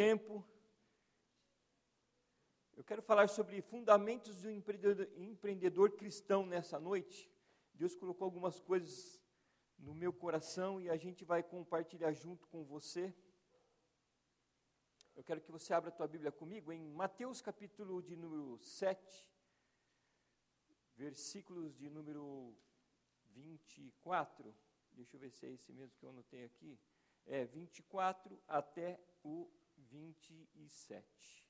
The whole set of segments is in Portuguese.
tempo. Eu quero falar sobre fundamentos do empreendedor, cristão nessa noite. Deus colocou algumas coisas no meu coração e a gente vai compartilhar junto com você. Eu quero que você abra a tua Bíblia comigo em Mateus capítulo de número 7, versículos de número 24. Deixa eu ver se é esse mesmo que eu anotei aqui. É 24 até o 27.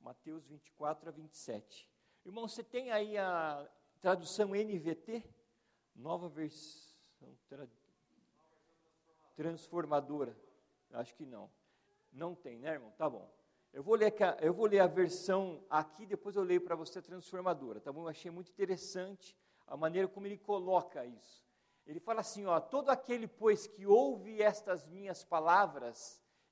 Mateus 24 a 27. Irmão, você tem aí a tradução NVT? Nova versão tra... transformadora. Acho que não. Não tem, né, irmão? Tá bom. Eu vou ler, eu vou ler a versão aqui, depois eu leio para você a transformadora, tá bom? Eu achei muito interessante a maneira como ele coloca isso. Ele fala assim, ó, todo aquele, pois, que ouve estas minhas palavras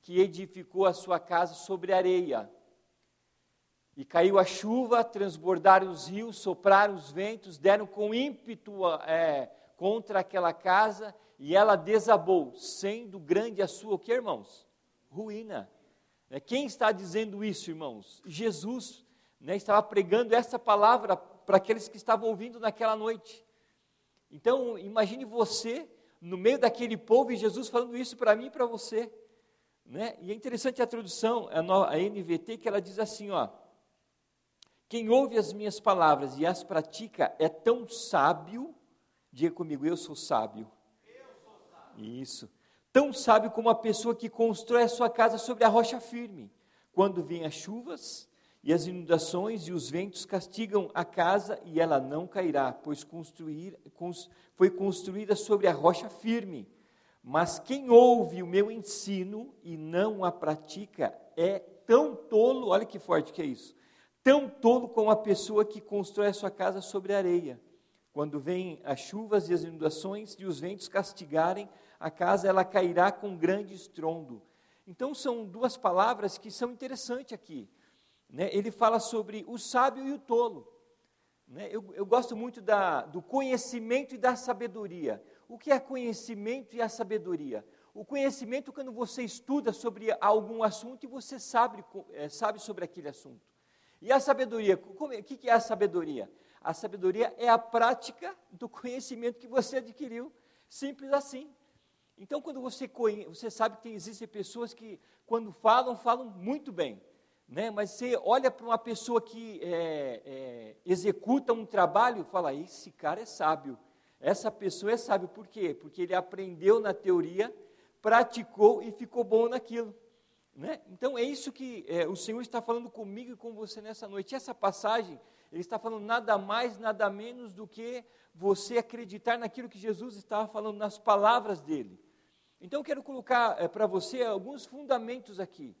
que edificou a sua casa sobre areia. E caiu a chuva, transbordaram os rios, sopraram os ventos, deram com ímpeto é, contra aquela casa e ela desabou, sendo grande a sua, o que, irmãos? Ruína. Né, quem está dizendo isso, irmãos? Jesus né, estava pregando essa palavra para aqueles que estavam ouvindo naquela noite. Então, imagine você no meio daquele povo e Jesus falando isso para mim e para você. Né? E é interessante a tradução, a NVT, que ela diz assim: ó, quem ouve as minhas palavras e as pratica é tão sábio, diga comigo, eu sou sábio. Eu sou sábio. Isso. Tão sábio como a pessoa que constrói a sua casa sobre a rocha firme. Quando vêm as chuvas, e as inundações e os ventos castigam a casa e ela não cairá, pois construir, foi construída sobre a rocha firme. Mas quem ouve o meu ensino e não a pratica é tão tolo, olha que forte que é isso, tão tolo como a pessoa que constrói a sua casa sobre areia. Quando vêm as chuvas e as inundações e os ventos castigarem a casa, ela cairá com grande estrondo. Então são duas palavras que são interessantes aqui né, ele fala sobre o sábio e o tolo. Né? Eu, eu, gosto muito da, do conhecimento e da sabedoria. O que é conhecimento e a sabedoria? O conhecimento, quando você estuda sobre algum assunto e você sabe, é, sabe sobre aquele assunto. E a sabedoria, o que é a sabedoria? A sabedoria é a prática do conhecimento que você adquiriu, simples assim. Então, quando você, conhece, você sabe que existem pessoas que, quando falam, falam muito bem né? mas você olha para uma pessoa que é, é, executa um trabalho e fala: esse cara é sábio. Essa pessoa é sábio, por quê? Porque ele aprendeu na teoria, praticou e ficou bom naquilo. Né? Então é isso que é, o Senhor está falando comigo e com você nessa noite. Essa passagem, ele está falando nada mais, nada menos do que você acreditar naquilo que Jesus estava falando, nas palavras dele. Então eu quero colocar é, para você alguns fundamentos aqui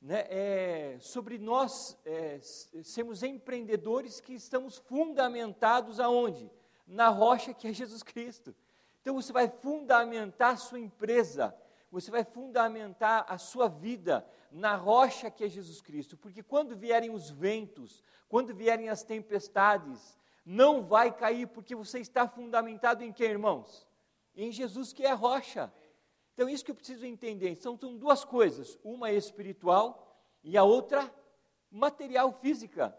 né, é, sobre nós é, sermos empreendedores que estamos fundamentados aonde? Na rocha que é Jesus Cristo. Então você vai fundamentar a sua empresa, você vai fundamentar a sua vida na rocha que é Jesus Cristo, porque quando vierem os ventos, quando vierem as tempestades, não vai cair, porque você está fundamentado em quem, irmãos? Em Jesus que é a rocha. Então, isso que eu preciso entender. São, duas coisas: uma é espiritual e a outra material, física.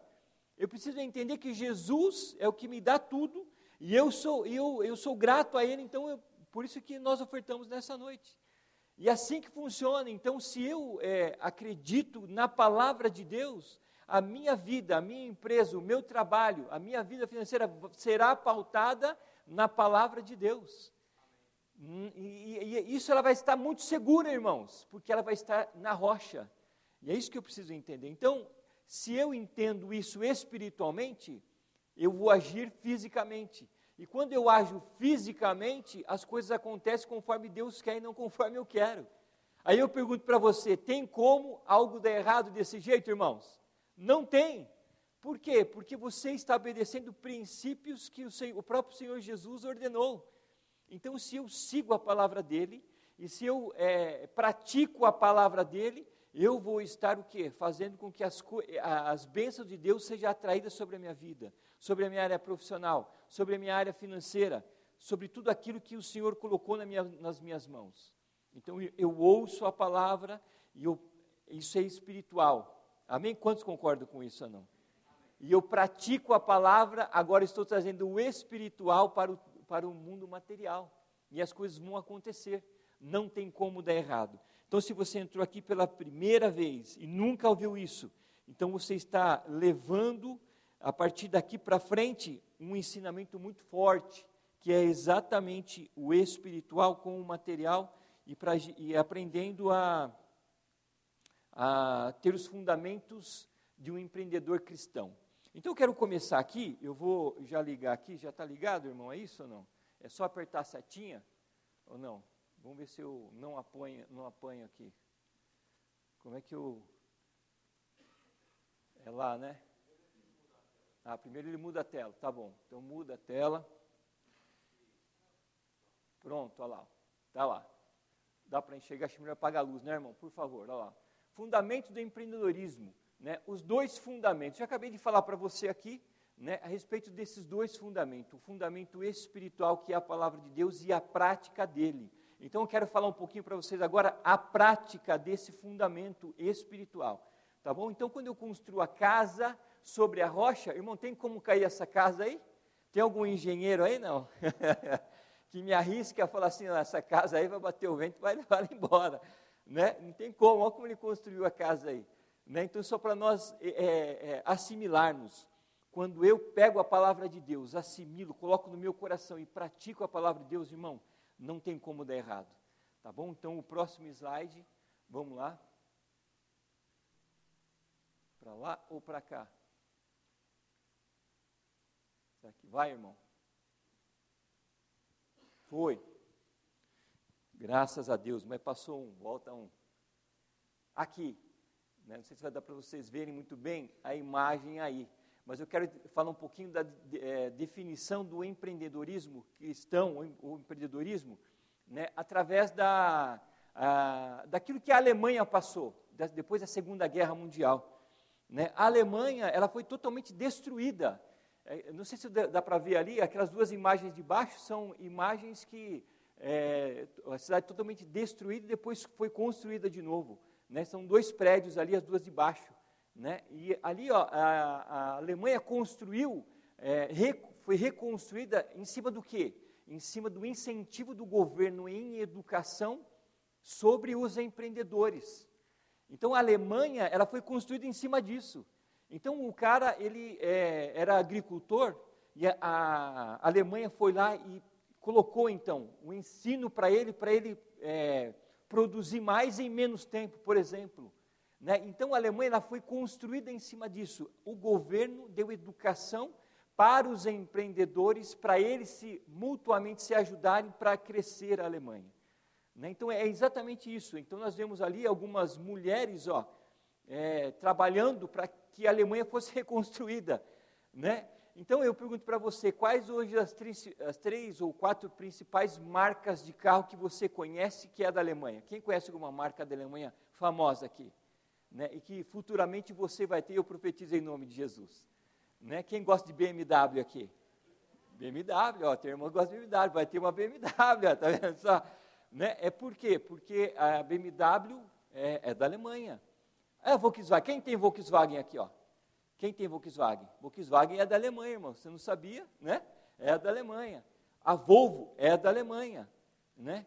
Eu preciso entender que Jesus é o que me dá tudo e eu sou, eu, eu sou grato a Ele, então eu, por isso que nós ofertamos nessa noite. E assim que funciona. Então, se eu é, acredito na palavra de Deus, a minha vida, a minha empresa, o meu trabalho, a minha vida financeira será pautada na palavra de Deus. Hum, e, e, e, isso ela vai estar muito segura, irmãos, porque ela vai estar na rocha. E é isso que eu preciso entender. Então, se eu entendo isso espiritualmente, eu vou agir fisicamente. E quando eu ajo fisicamente, as coisas acontecem conforme Deus quer e não conforme eu quero. Aí eu pergunto para você: tem como algo dar errado desse jeito, irmãos? Não tem. Por quê? Porque você está obedecendo princípios que o, Senhor, o próprio Senhor Jesus ordenou. Então, se eu sigo a palavra dele, e se eu é, pratico a palavra dele, eu vou estar o quê? Fazendo com que as, as bênçãos de Deus sejam atraídas sobre a minha vida, sobre a minha área profissional, sobre a minha área financeira, sobre tudo aquilo que o Senhor colocou na minha, nas minhas mãos. Então eu, ouço a palavra e eu, isso é espiritual. Amém? Quantos concordam com isso ou não? E eu pratico a palavra, agora estou trazendo o espiritual para o, para o mundo material. E as coisas vão acontecer. Não tem como dar errado. Então, se você entrou aqui pela primeira vez e nunca ouviu isso, então você está levando, a partir daqui para frente, um ensinamento muito forte, que é exatamente o espiritual com o material e, pra, e aprendendo a, a ter os fundamentos de um empreendedor cristão. Então eu quero começar aqui, eu vou já ligar aqui, já está ligado, irmão? É isso ou não? É só apertar a setinha ou não? Vamos ver se eu não apanho, não apanho aqui. Como é que eu. É lá, né? Ah, primeiro ele muda a tela, tá bom. Então muda a tela. Pronto, olha lá. Tá lá. Dá para enxergar, acho melhor apagar a luz, né, irmão? Por favor, olha lá. Fundamento do empreendedorismo. Né? Os dois fundamentos. Já acabei de falar para você aqui né, a respeito desses dois fundamentos: o fundamento espiritual, que é a palavra de Deus, e a prática dele. Então eu quero falar um pouquinho para vocês agora a prática desse fundamento espiritual. Tá bom? Então quando eu construo a casa sobre a rocha, irmão, tem como cair essa casa aí? Tem algum engenheiro aí? Não. que me arrisque a falar assim: essa casa aí vai bater o vento e vai levar ela embora. Né? Não tem como, olha como ele construiu a casa aí. Né? Então, só para nós é, é, é, assimilarmos, quando eu pego a palavra de Deus, assimilo, coloco no meu coração e pratico a palavra de Deus, irmão, não tem como dar errado. Tá bom? Então, o próximo slide, vamos lá. Para lá ou para cá? Será que vai, irmão? Foi. Graças a Deus, mas passou um, volta um. Aqui. Né? Não sei se vai dar para vocês verem muito bem a imagem aí. Mas eu quero falar um pouquinho da é, definição do empreendedorismo cristão, o empreendedorismo, né, através da, a, daquilo que a Alemanha passou, depois da Segunda Guerra Mundial. Né? A Alemanha ela foi totalmente destruída. É, não sei se dá, dá para ver ali, aquelas duas imagens de baixo são imagens que é, a cidade totalmente destruída e depois foi construída de novo. Né? São dois prédios ali, as duas de baixo. Né? E ali ó, a, a Alemanha construiu, é, re, foi reconstruída em cima do quê? Em cima do incentivo do governo em educação sobre os empreendedores. Então a Alemanha ela foi construída em cima disso. Então o cara ele é, era agricultor e a, a, Alemanha foi lá e colocou então o ensino para ele para ele é, produzir mais em menos tempo, por exemplo. Né? Então a Alemanha ela foi construída em cima disso. O governo deu educação para os empreendedores, para eles se mutuamente se ajudarem para crescer a Alemanha. Né? Então é exatamente isso. Então nós vemos ali algumas mulheres, ó, é, trabalhando para que a Alemanha fosse reconstruída, né? Então eu pergunto para você, quais hoje as três, as três, ou quatro principais marcas de carro que você conhece que é da Alemanha? Quem conhece alguma marca da Alemanha famosa aqui? Né? E que futuramente você vai ter, eu profetizo em nome de Jesus. Né? Quem gosta de BMW aqui? BMW, ó, tem irmão que gosta de BMW, vai ter uma BMW, tá vendo só? Né? É por quê? Porque a BMW é, é da Alemanha. É Volkswagen, quem tem Volkswagen aqui, ó? Quem tem Volkswagen? Volkswagen é da Alemanha, irmão. Você não sabia, né? É da Alemanha. A Volvo é da Alemanha, né?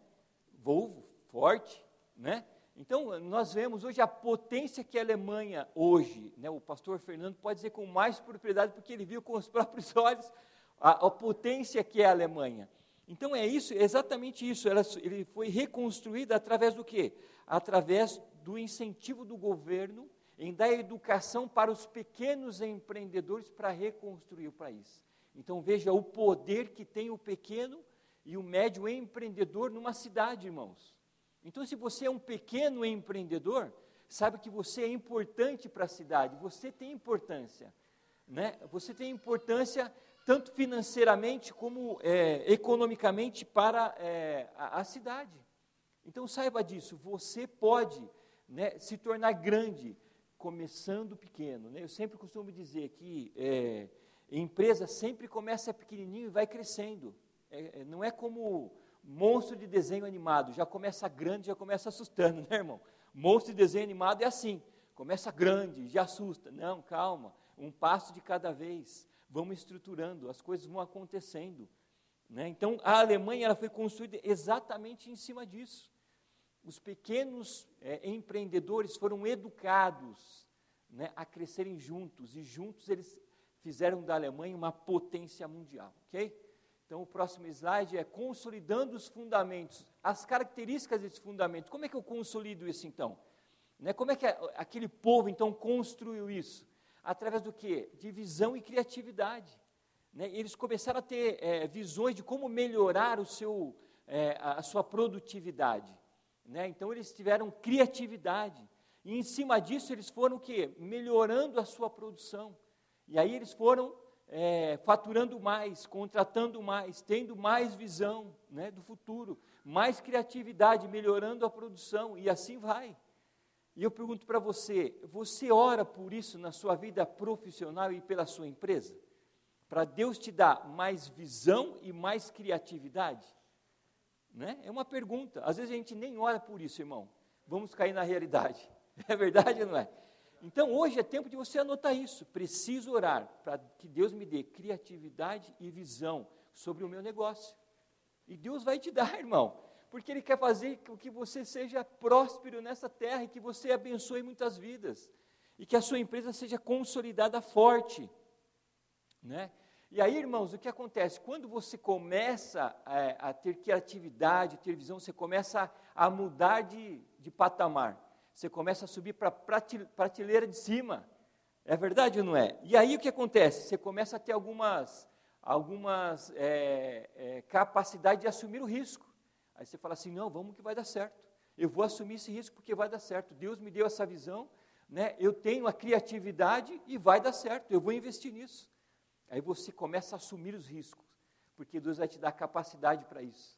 Volvo, forte, né? Então, nós vemos hoje a potência que a Alemanha hoje, né? O pastor Fernando pode dizer com mais propriedade porque ele viu com os próprios olhos a, a potência que é a Alemanha. Então é isso, exatamente isso. Ela, ele foi reconstruída através do quê? Através do incentivo do governo em dar educação para os pequenos empreendedores para reconstruir o país. Então veja o poder que tem o pequeno e o médio empreendedor numa cidade, irmãos. Então, se você é um pequeno empreendedor, saiba que você é importante para a cidade, você tem importância. Né? Você tem importância tanto financeiramente como é, economicamente para é, a, a, cidade. Então saiba disso, você pode né, se tornar grande começando pequeno. Né? Eu sempre costumo dizer que é, empresa sempre começa pequenininho e vai crescendo. É, é, não é como monstro de desenho animado, já começa grande, já começa assustando, né, irmão? Monstro de desenho animado é assim, começa grande, já assusta. Não, calma, um passo de cada vez. Vamos estruturando, as coisas vão acontecendo. Né? Então, a Alemanha ela foi construída exatamente em cima disso. Os pequenos é, empreendedores foram educados né, a crescerem juntos, e juntos eles fizeram da Alemanha uma potência mundial. ok? Então, o próximo slide é consolidando os fundamentos, as características desses fundamentos. Como é que eu consolido isso então? Né, como é que aquele povo então construiu isso? Através do que? De visão e criatividade. Né, eles começaram a ter é, visões de como melhorar o seu, é, a sua produtividade. Né? Então, eles tiveram criatividade. E em cima disso, eles foram o quê? Melhorando a sua produção. E aí eles foram é, faturando mais, contratando mais, tendo mais visão né, do futuro, mais criatividade, melhorando a produção, e assim vai. E eu pergunto para você: você ora por isso na sua vida profissional e pela sua empresa? Para Deus te dar mais visão e mais criatividade? Né? É uma pergunta. Às vezes a gente nem ora por isso, irmão. Vamos cair na realidade. É verdade ou não é? Então hoje é tempo de você anotar isso. Preciso orar para que Deus me dê criatividade e visão sobre o meu negócio. E Deus vai te dar, irmão, porque Ele quer fazer com que você seja próspero nessa terra e que você abençoe muitas vidas e que a sua empresa seja consolidada forte, né? E aí, irmãos, o que acontece? Quando você começa a, é, a ter criatividade, ter visão, você começa a, a mudar de, de patamar você começa a subir para a prateleira de cima. É verdade ou não é? E aí o que acontece? Você começa a ter algumas, algumas é, é, capacidade de assumir o risco. Aí você fala assim, não, vamos que vai dar certo. Eu vou assumir esse risco porque vai dar certo. Deus me deu essa visão, né? eu tenho a criatividade e vai dar certo. Eu vou investir nisso. Aí você começa a assumir os riscos, porque Deus vai te dar capacidade para isso.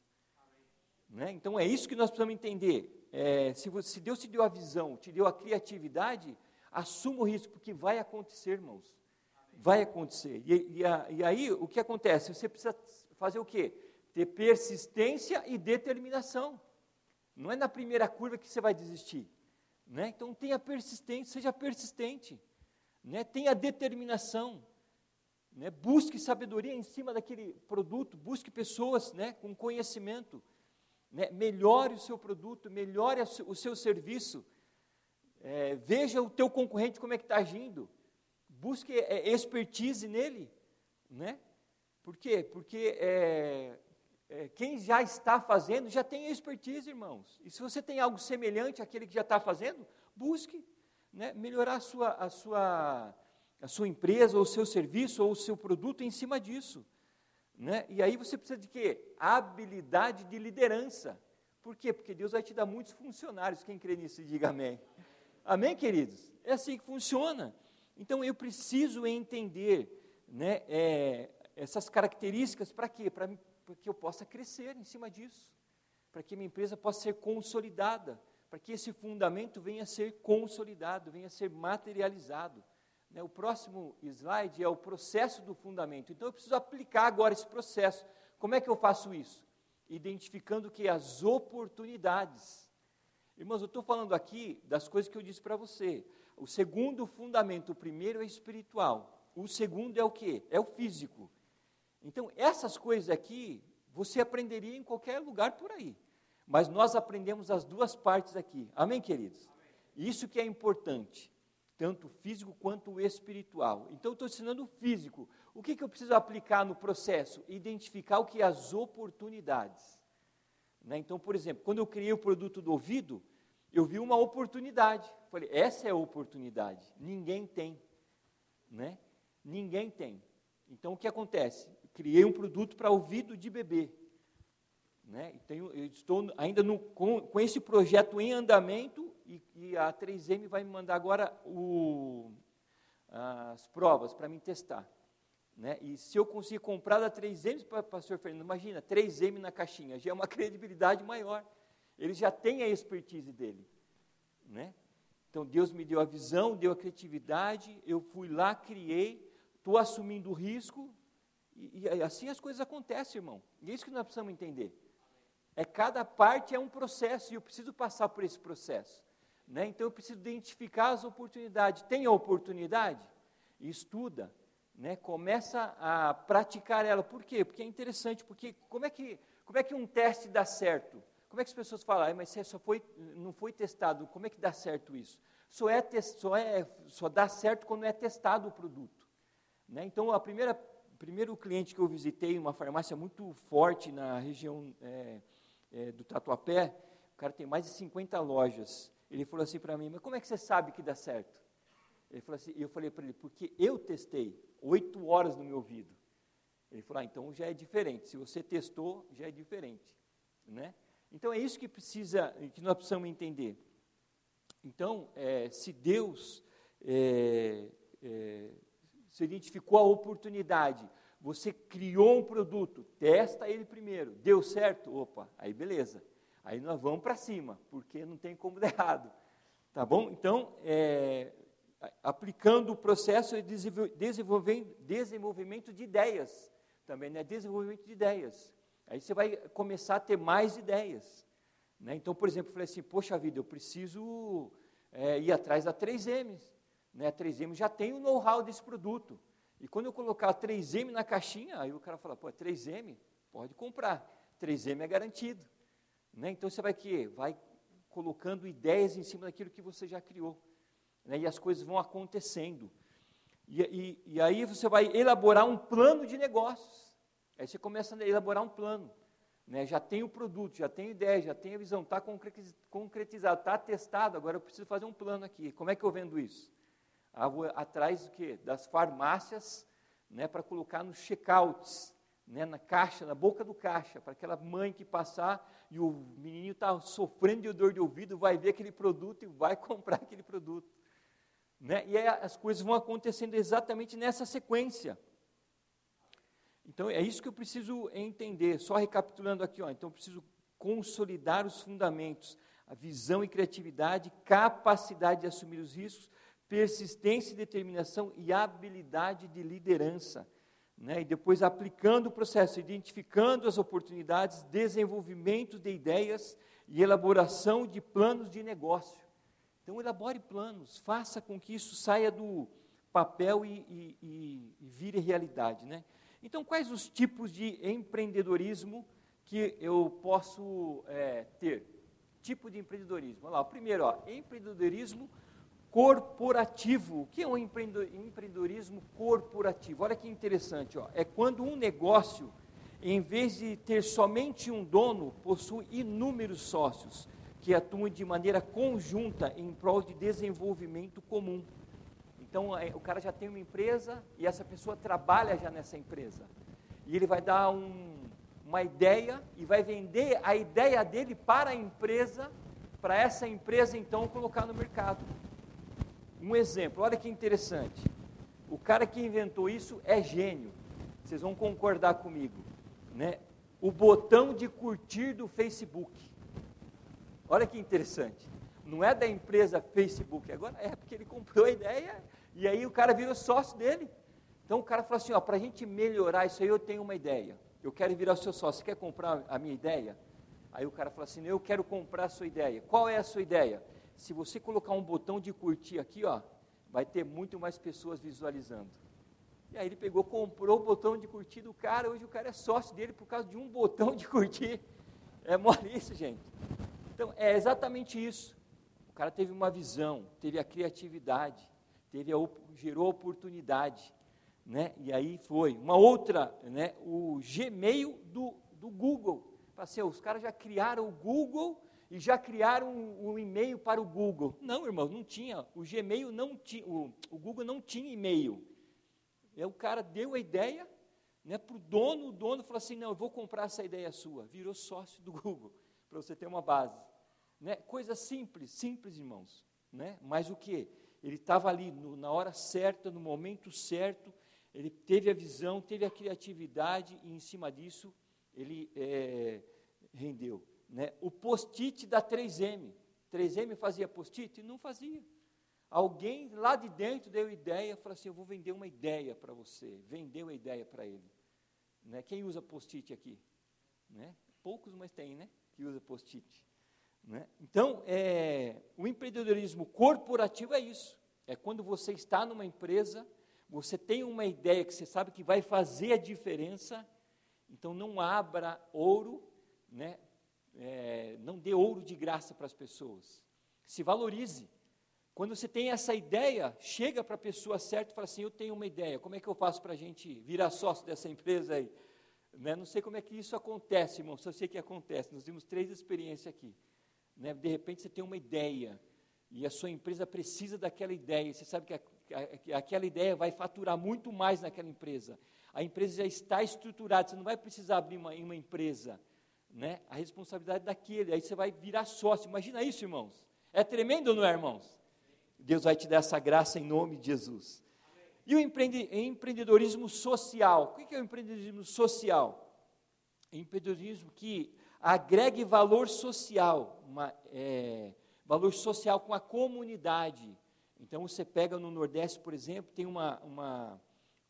Né? Então é isso que nós precisamos entender é, se, você, se Deus te deu a visão, te deu a criatividade, assuma o risco, porque vai acontecer, irmãos. Vai acontecer. E, e, a, e aí, o que acontece? Você precisa fazer o quê? Ter persistência e determinação. Não é na primeira curva que você vai desistir. Né? Então, tenha persistência, seja persistente. Né? Tenha determinação. Né? Busque sabedoria em cima daquele produto, busque pessoas né, com conhecimento né, melhore o seu produto, melhore o seu serviço, é, veja o teu concorrente como é que está agindo, busque é, expertise nele, né? Por quê? Porque é, quem já está fazendo já tem expertise, irmãos. E se você tem algo semelhante àquele que já está fazendo, busque né, melhorar a sua, a, sua, a sua empresa, ou o seu serviço, ou o seu produto em cima disso. Né? E aí você precisa de quê? Habilidade de liderança. Por quê? Porque Deus vai te dar muitos funcionários. Quem crê nisso, diga amém. Amém, queridos? É assim que funciona. Então eu preciso entender né, é, essas características para quê? Para que eu possa crescer em cima disso. Para que minha empresa possa ser consolidada. Para que esse fundamento venha a ser consolidado, venha a ser materializado. Né, o próximo slide é o processo do fundamento. Então eu preciso aplicar agora esse processo. Como é que eu faço isso? Identificando que as oportunidades. Irmãos, eu estou falando aqui das coisas que eu disse para você. O segundo fundamento, o primeiro é espiritual. O segundo é o que? É o físico. Então, essas coisas aqui, você aprenderia em qualquer lugar por aí. Mas nós aprendemos as duas partes aqui. Amém, queridos? Isso que é importante tanto físico quanto espiritual. Então, estou ensinando o físico. O que, que eu preciso aplicar no processo? Identificar o que é as oportunidades. Né? Então, por exemplo, quando eu criei o produto do ouvido, eu vi uma oportunidade. Falei, essa é a oportunidade. Ninguém tem. Né? Ninguém tem. Então, o que acontece? Criei um produto para ouvido de bebê. Né? E tenho, estou ainda no, com, com esse projeto em andamento e, e, a 3M vai me mandar agora o, as provas para me testar. Né? E se eu conseguir comprar da 3M, pastor Fernando, imagina, 3M na caixinha, já é uma credibilidade maior. Ele já tem a expertise dele. Né? Então Deus me deu a visão, deu a criatividade, eu fui lá, criei, estou assumindo o risco, e, e, assim as coisas acontecem, irmão. E é isso que nós precisamos entender. É cada parte é um processo e eu preciso passar por esse processo. Né? Então eu preciso identificar as oportunidades. Tem a oportunidade? Estuda, né? começa a praticar ela. Por quê? Porque é interessante, porque como é que, como é que um teste dá certo? Como é que as pessoas falam, ah, mas só foi, não foi testado, como é que dá certo isso? Só, é, só, é, só dá certo quando é testado o produto. Né? Então, a primeira, primeiro cliente que eu visitei, uma farmácia muito forte na região é, é, do Tatuapé, o cara tem mais de 50 lojas. Ele falou assim para mim, mas como é que você sabe que dá certo? Ele falou assim, eu falei para ele, porque eu testei oito horas no meu ouvido. Ele falou, ah, então já é diferente. Se você testou, já é diferente, né? Então é isso que precisa, que nós precisamos entender. Então, é, se Deus é, é, se identificou a oportunidade, você criou um produto, testa ele primeiro, deu certo, opa, aí beleza. Aí nós vamos para cima, porque não tem como dar errado. Tá bom? Então, é, aplicando o processo de desenvolvimento de ideias, também, né? Desenvolvimento de ideias. Aí você vai começar a ter mais ideias. Né? Então, por exemplo, eu falei assim, poxa vida, eu preciso é, ir atrás da 3M. Né? A 3M já tem o know-how desse produto. E quando eu colocar a 3M na caixinha, aí o cara fala, pô, 3M, pode comprar. 3M é garantido. Né? Então você vai que vai colocando ideias em cima daquilo que você já criou. Né? E as coisas vão acontecendo. E, e, e aí você vai elaborar um plano de negócios. Aí você começa a elaborar um plano. Né? Já tem o produto, já tem ideia, já tem a visão, está concretizado, está testado, agora eu preciso fazer um plano aqui. Como é que eu vendo isso? Atrás do quê? Das farmácias, né, para colocar nos checkouts, né, na caixa, na boca do caixa, para aquela mãe que passar e o menino está sofrendo de dor de ouvido, vai ver aquele produto e vai comprar aquele produto. Né? E aí as coisas vão acontecendo exatamente nessa sequência. Então é isso que eu preciso entender. Só recapitulando aqui, ó, então eu preciso consolidar os fundamentos, a visão e criatividade, capacidade de assumir os riscos, persistência e determinação e habilidade de liderança. Né? E depois aplicando o processo, identificando as oportunidades, desenvolvimento de ideias e elaboração de planos de negócio. Então elabore planos, faça com que isso saia do papel e, e, e, e vire realidade. Né? Então, quais os tipos de empreendedorismo que eu posso é, ter? Tipo de empreendedorismo. Olha lá, o primeiro, ó, empreendedorismo corporativo. O que é um empreendedorismo corporativo? Olha que interessante, ó. é quando um negócio, em vez de ter somente um dono, possui inúmeros sócios que atuam de maneira conjunta em prol de desenvolvimento comum. Então, é, o cara já tem uma empresa e essa pessoa trabalha já nessa empresa. E ele vai dar um, uma ideia e vai vender a ideia dele para a empresa, para essa empresa então colocar no mercado. Um exemplo, olha que interessante. O cara que inventou isso é gênio. Vocês vão concordar comigo, né? O botão de curtir do Facebook. Olha que interessante. Não é da empresa Facebook, agora é porque ele comprou a ideia e aí o cara virou sócio dele. Então o cara falou assim: ó, para a gente melhorar isso aí, eu tenho uma ideia. Eu quero virar o seu sócio. Você quer comprar a minha ideia? Aí o cara falou assim: eu quero comprar a sua ideia. Qual é a sua ideia? Se você colocar um botão de curtir aqui, ó, vai ter muito mais pessoas visualizando. E aí ele pegou, comprou o botão de curtir do cara. Hoje o cara é sócio dele por causa de um botão de curtir. É mole isso, gente. Então é exatamente isso. O cara teve uma visão, teve a criatividade teve a, gerou oportunidade, né? E aí foi. Uma outra, né? O Gmail do, do Google. Assim, os caras já criaram o Google e já criaram um, um e-mail para o Google. Não, irmão, não tinha. O Gmail não tinha, o, o Google não tinha e-mail. E o cara deu a ideia, né, para o dono, o dono falou assim, não, eu vou comprar essa ideia sua, virou sócio do Google, para você ter uma base. Né? Coisa simples, simples, irmãos. Né? Mas o que? Ele estava ali no, na hora certa, no momento certo, ele teve a visão, teve a criatividade, e em cima disso ele é, rendeu. Né? O post-it da 3M. 3M fazia post-it? Não fazia. Alguém lá de dentro deu ideia, falou assim: Eu vou vender uma ideia para você. Vendeu a ideia para ele. Né? Quem usa post-it aqui? Né? Poucos, mas tem, né? Que usa post-it. Né? Então, é, o empreendedorismo corporativo é isso. É quando você está numa empresa, você tem uma ideia que você sabe que vai fazer a diferença, então não abra ouro, né? É, não dê ouro de graça para as pessoas. Se valorize. Quando você tem essa ideia, chega para a pessoa certa e fala assim: Eu tenho uma ideia, como é que eu faço para a gente virar sócio dessa empresa aí? Né? Não sei como é que isso acontece, irmão, só sei que acontece. Nós temos três experiências aqui. Né? De repente você tem uma ideia e a sua empresa precisa daquela ideia. Você sabe que, a, que aquela ideia vai faturar muito mais naquela empresa. A empresa já está estruturada, você não vai precisar abrir uma, uma empresa. Né? A responsabilidade daquele, aí você vai virar sócio. Imagina isso, irmãos. É tremendo, não é, irmãos? Deus vai te dar essa graça em nome de Jesus. E o empreendedorismo social. O que é o empreendedorismo social? Empreendedorismo que agregue valor social, uma, é, valor social com a comunidade. Então você pega no Nordeste, por exemplo, tem uma, uma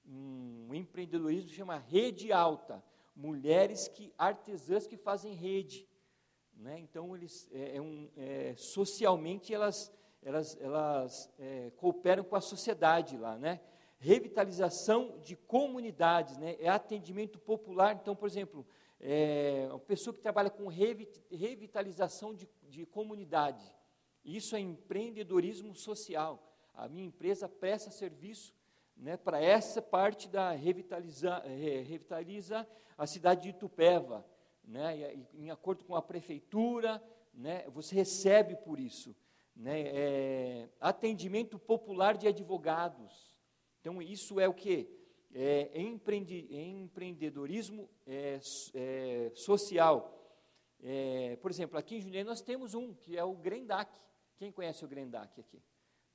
um empreendedorismo que chama rede alta, mulheres que artesãs que fazem rede, né? Então eles é, é um, é, socialmente elas elas, elas é, cooperam com a sociedade lá, né? Revitalização de comunidades, né? É atendimento popular. Então, por exemplo, é, uma pessoa que trabalha com revitalização de, de comunidade. Isso é empreendedorismo social. A minha empresa presta serviço né, para essa parte da revitaliza, é, revitaliza a cidade de Itupeva. Né, em acordo com a prefeitura, né, você recebe por isso né, é, atendimento popular de advogados. Então, isso é o que? É, empreende, empreendedorismo é, é, social. É, por exemplo, aqui em Jundiaí nós temos um, que é o Grendac. Quem conhece o Grendac aqui?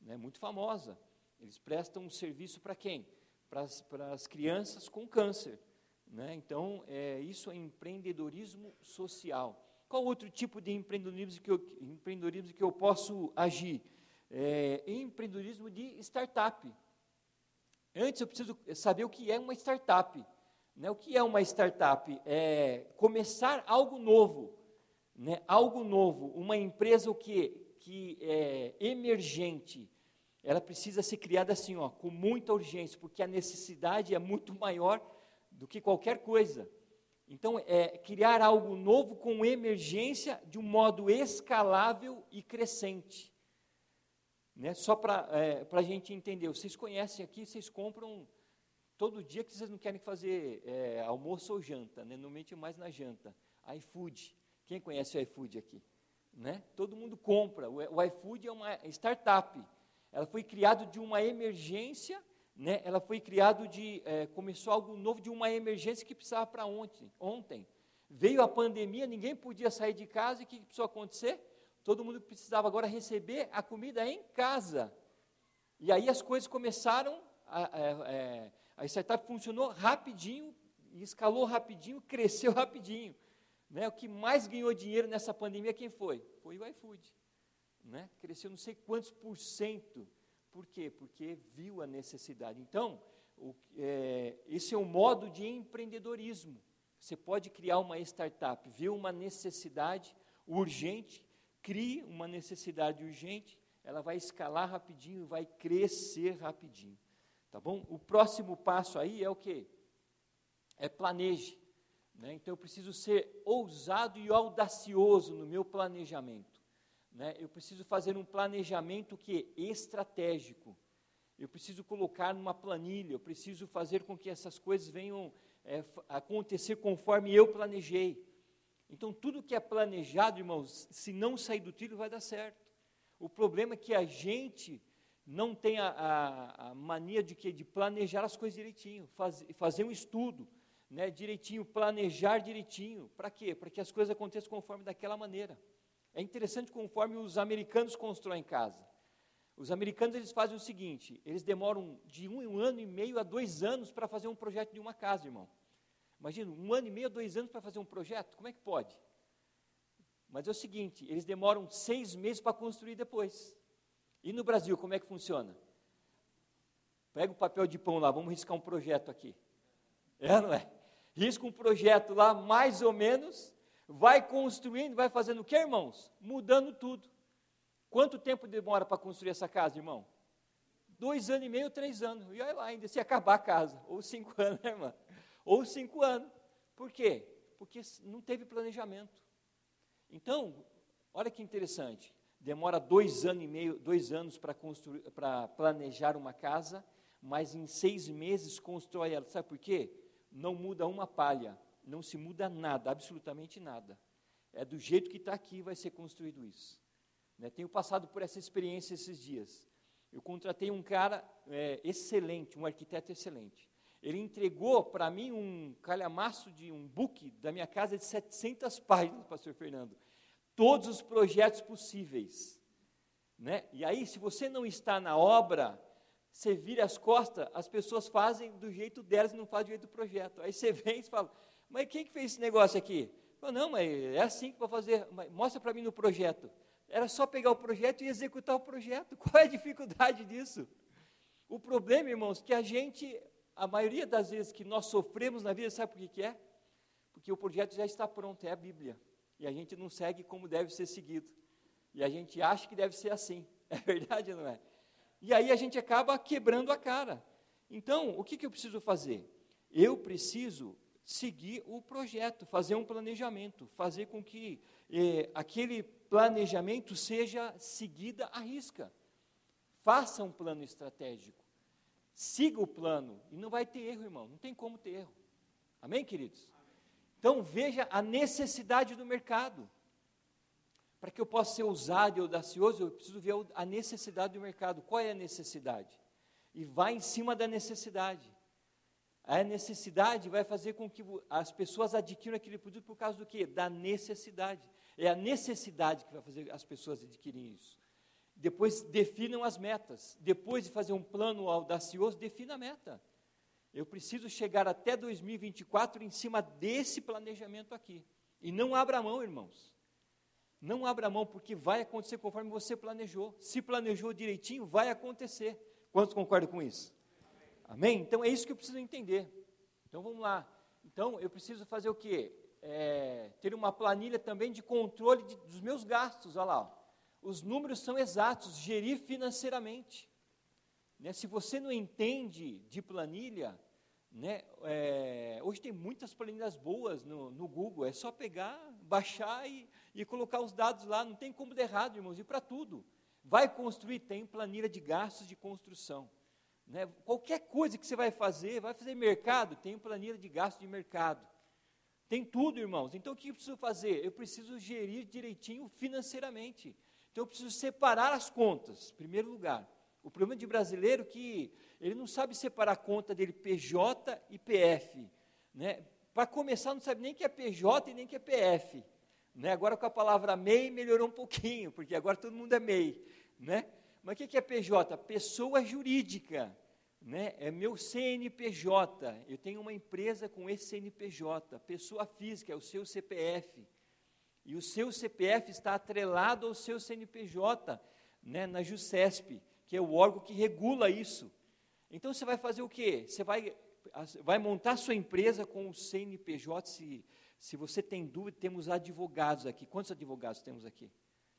É muito famosa. Eles prestam um serviço para quem? Para as crianças com câncer. Né? Então, é, isso é empreendedorismo social. Qual outro tipo de empreendedorismo que eu, empreendedorismo que eu posso agir? É, empreendedorismo de startup. Antes eu preciso saber o que é uma startup. Né? O que é uma startup? É começar algo novo. Né? Algo novo. Uma empresa o que, que é emergente. Ela precisa ser criada assim, ó, com muita urgência, porque a necessidade é muito maior do que qualquer coisa. Então, é criar algo novo com emergência de um modo escalável e crescente. Né? Só para é, a gente entender, vocês conhecem aqui, vocês compram todo dia que vocês não querem fazer é, almoço ou janta, né? normalmente é mais na janta. iFood, quem conhece o iFood aqui? Né? Todo mundo compra, o, o iFood é uma startup, ela foi criada de uma emergência né, ela foi criada de, é, começou algo novo de uma emergência que precisava para ontem, ontem. Veio a pandemia, ninguém podia sair de casa, e o que precisou acontecer? Todo mundo precisava agora receber a comida em casa. E aí as coisas começaram, a, a, é, a startup funcionou rapidinho, escalou rapidinho, cresceu rapidinho. Né? O que mais ganhou dinheiro nessa pandemia, quem foi? Foi o iFood. Né? Cresceu não sei quantos por cento por quê? Porque viu a necessidade. Então, o, é, esse é um modo de empreendedorismo. Você pode criar uma startup, viu uma necessidade urgente, crie uma necessidade urgente, ela vai escalar rapidinho, vai crescer rapidinho. Tá bom? O próximo passo aí é o que? É planeje. Né? Então eu preciso ser ousado e audacioso no meu planejamento. Né? Eu preciso fazer um planejamento que é estratégico. Eu preciso colocar numa planilha, eu preciso fazer com que essas coisas venham é, acontecer conforme eu planejei. Então, tudo que é planejado, irmãos, se não sair do trilho, vai dar certo. O problema é que a gente não tem a, a, a mania de, que, de planejar as coisas direitinho, faz, fazer um estudo. né, direitinho, planejar direitinho. Para quê? Para que as coisas aconteçam conforme daquela maneira. É interessante conforme os americanos constroem casa. Os americanos eles fazem o seguinte: eles demoram de um, um ano e meio a dois anos para fazer um projeto de uma casa, irmão. Imagina, um ano e meio a dois anos para fazer um projeto? Como é que pode? Mas é o seguinte: eles demoram seis meses para construir depois. E no Brasil, como é que funciona? Pega o papel de pão lá, vamos riscar um projeto aqui. É, não é? Risca um projeto lá, mais ou menos, vai construindo, vai fazendo o que, irmãos? Mudando tudo. Quanto tempo demora para construir essa casa, irmão? Dois anos e meio, três anos. E olha lá, ainda se acabar a casa. Ou cinco anos, né, irmã? Ou cinco anos. Por quê? Porque não teve planejamento. Então, olha que interessante. Demora dois anos e meio, dois anos para construir, para planejar uma casa, mas em seis meses constrói ela. Sabe por quê? Não muda uma palha, não se muda nada, absolutamente nada. É do jeito que está aqui vai ser construído isso. Né? Tenho passado por essa experiência esses dias. Eu contratei um cara é, excelente, um arquiteto excelente. Ele entregou para mim um calhamaço de um book da minha casa de 700 páginas, pastor Fernando. Todos os projetos possíveis. Né? E aí, se você não está na obra, você vira as costas, as pessoas fazem do jeito delas e não fazem do jeito do projeto. Aí você vem e fala, mas quem que fez esse negócio aqui? Falo, não, mas é assim que vou fazer. Mostra para mim no projeto. Era só pegar o projeto e executar o projeto. Qual é a dificuldade disso? O problema, irmãos, que a gente, a maioria das vezes que nós sofremos na vida, sabe por que, que é? Porque o projeto já está pronto, é a Bíblia. E a gente não segue como deve ser seguido. E a gente acha que deve ser assim. É verdade, não é? E aí a gente acaba quebrando a cara. Então, o que, que eu preciso fazer? Eu preciso seguir o projeto, fazer um planejamento, fazer com que eh, aquele planejamento seja seguida à risca. Faça um plano estratégico. Siga o plano. E não vai ter erro, irmão. Não tem como ter erro. Amém, queridos? Então veja a necessidade do mercado. Para que eu possa ser ousado e audacioso, eu preciso ver a necessidade do mercado. Qual é a necessidade? E vai em cima da necessidade. A necessidade vai fazer com que as pessoas adquiram aquele produto por causa do quê? Da necessidade. É a necessidade que vai fazer as pessoas adquirirem isso. Depois definam as metas. Depois de fazer um plano audacioso, defina a meta. Eu preciso chegar até 2024 em cima desse planejamento aqui. E não abra mão, irmãos. Não abra mão, porque vai acontecer conforme você planejou. Se planejou direitinho, vai acontecer. Quantos concordam com isso? Amém? Então é isso que eu preciso entender. Então vamos lá. Então eu preciso fazer o quê? é, ter uma planilha também de controle de, dos meus gastos. Olha lá, ó. os números são exatos, gerir financeiramente. Né? Se você não entende de planilha, né, é, hoje tem muitas planilhas boas no, no Google, é só pegar, baixar e, e, colocar os dados lá, não tem como dar errado, irmãos, e para tudo. Vai construir, tem planilha de gastos de construção. Né? Qualquer coisa que você vai fazer, vai fazer mercado, tem planilha de gastos de mercado. Tem tudo, irmãos. Então o que eu preciso fazer? Eu preciso gerir direitinho financeiramente. Então eu preciso separar as contas, em primeiro lugar. O problema de brasileiro é que ele não sabe separar a conta dele PJ e PF. Né? Para começar, não sabe nem que é PJ e nem que é PF. Né? Agora com a palavra MEI melhorou um pouquinho, porque agora todo mundo é MEI. Né? Mas o que é PJ? Pessoa jurídica né, é meu CNPJ, eu tenho uma empresa com esse CNPJ, pessoa física, é o seu CPF, e o seu CPF está atrelado ao seu CNPJ, né, na JUSCESP, que é o órgão que regula isso. Então você vai fazer o quê? Você vai, vai montar sua empresa com o CNPJ, se, se você tem dúvida, temos advogados aqui. Quantos advogados temos aqui?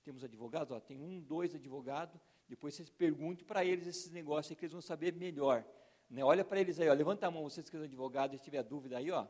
Temos advogados? Ó, tem um, dois advogados, depois vocês perguntem para eles esses negócios aí que eles vão saber melhor. Né? Olha para eles aí, ó, levanta a mão, vocês que são advogados, se tiver dúvida aí, ó.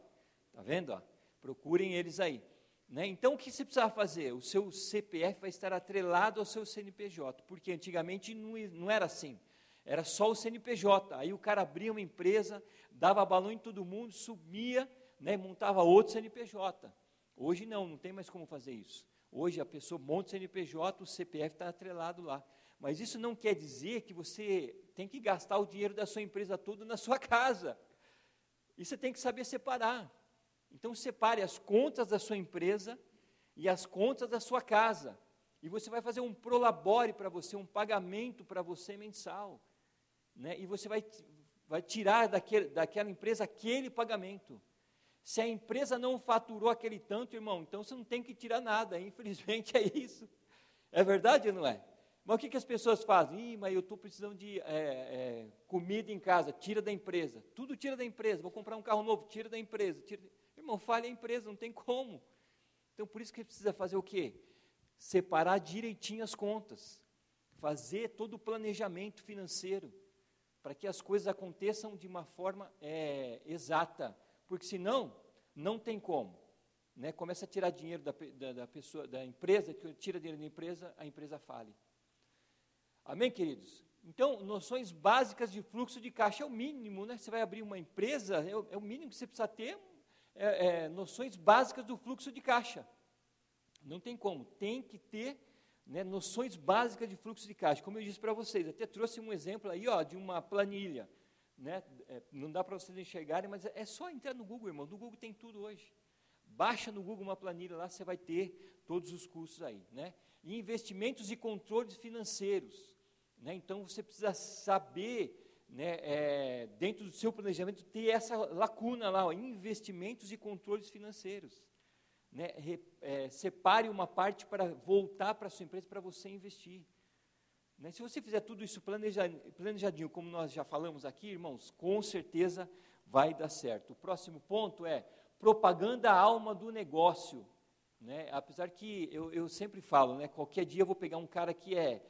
Tá vendo? Ó? Procurem eles aí. Né? Então, o que você precisa fazer? O seu CPF vai estar atrelado ao seu CNPJ, porque antigamente não, não era assim. Era só o CNPJ. Aí o cara abria uma empresa, dava balão em todo mundo, sumia, né, montava outro CNPJ. Hoje não, não tem mais como fazer isso. Hoje a pessoa monta o CNPJ, o CPF está atrelado lá. Mas isso não quer dizer que você tem que gastar o dinheiro da sua empresa todo na sua casa. E você tem que saber separar. Então, separe as contas da sua empresa e as contas da sua casa. E você vai fazer um prolabore para você, um pagamento para você mensal. Né? E você vai, vai tirar daquele, daquela empresa aquele pagamento. Se a empresa não faturou aquele tanto, irmão, então você não tem que tirar nada, infelizmente é isso. É verdade ou não é? Mas o que, que as pessoas fazem? Ih, mas eu estou precisando de é, é, comida em casa, tira da empresa. Tudo tira da empresa. Vou comprar um carro novo, tira da empresa. Tira... Irmão, falha a empresa, não tem como. Então, por isso que precisa fazer o quê? Separar direitinho as contas. Fazer todo o planejamento financeiro. Para que as coisas aconteçam de uma forma é, exata. Porque senão, não tem como. Né? Começa a tirar dinheiro da, da, da pessoa, da empresa, tira dinheiro da empresa, a empresa fale. Amém, queridos? Então, noções básicas de fluxo de caixa é o mínimo, né? Você vai abrir uma empresa, é o, é o mínimo que você precisa ter, é, é, noções básicas do fluxo de caixa. Não tem como, tem que ter né, noções básicas de fluxo de caixa. Como eu disse para vocês, até trouxe um exemplo aí ó, de uma planilha. Né? É, não dá para vocês enxergarem, mas é só entrar no Google, irmão. No Google tem tudo hoje. Baixa no Google uma planilha lá, você vai ter todos os custos aí. Né? E investimentos e controles financeiros. Né? Então você precisa saber, né, é, dentro do seu planejamento, ter essa lacuna lá, ó, investimentos e controles financeiros. Né? Re, é, separe uma parte para voltar para a sua empresa para você investir. Né? Se você fizer tudo isso planejadinho, como nós já falamos aqui, irmãos, com certeza vai dar certo. O próximo ponto é propaganda alma do negócio. Né? Apesar que eu, eu sempre falo, né, qualquer dia eu vou pegar um cara que é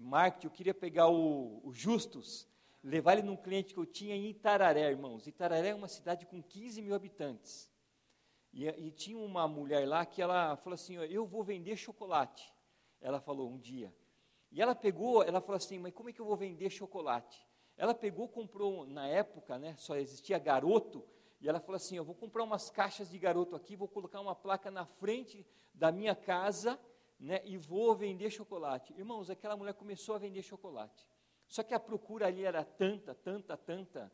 marketing, eu queria pegar o, o Justus, levar ele num cliente que eu tinha em Itararé, irmãos. Itararé é uma cidade com 15 mil habitantes. E, e tinha uma mulher lá que ela falou assim: Eu vou vender chocolate. Ela falou um dia. E ela pegou, ela falou assim: Mas como é que eu vou vender chocolate? Ela pegou, comprou, na época, né, só existia garoto, e ela falou assim: Eu vou comprar umas caixas de garoto aqui, vou colocar uma placa na frente da minha casa né, e vou vender chocolate. Irmãos, aquela mulher começou a vender chocolate. Só que a procura ali era tanta, tanta, tanta,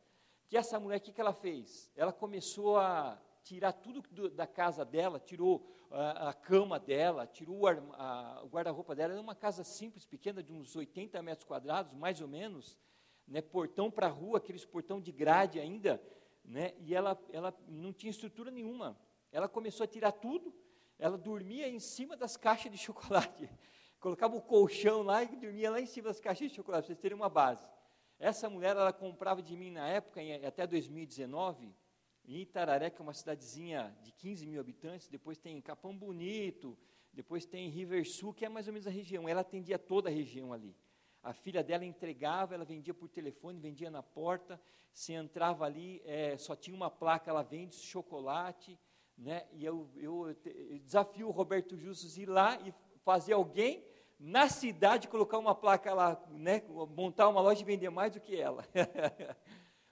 que essa mulher, o que, que ela fez? Ela começou a tirar tudo do, da casa dela, tirou a, a cama dela, tirou o, guarda-roupa dela. Era uma casa simples, pequena, de uns 80 metros quadrados, mais ou menos, né, portão para a rua, aqueles portão de grade ainda, né, e ela, ela não tinha estrutura nenhuma. Ela começou a tirar tudo, ela dormia em cima das caixas de chocolate. Colocava o colchão lá e dormia lá em cima das caixas de chocolate, para vocês terem uma base. Essa mulher, ela comprava de mim na época, em, até 2019, em Itararé, que é uma cidadezinha de 15 mil habitantes, depois tem Capão Bonito, depois tem River Sul, que é mais ou menos a região. Ela atendia toda a região ali. A filha dela entregava, ela vendia por telefone, vendia na porta. Se entrava ali, é, só tinha uma placa, ela vende chocolate. Né? E eu, eu, eu desafio o Roberto Justus ir lá e fazer alguém na cidade colocar uma placa lá, né? montar uma loja e vender mais do que ela.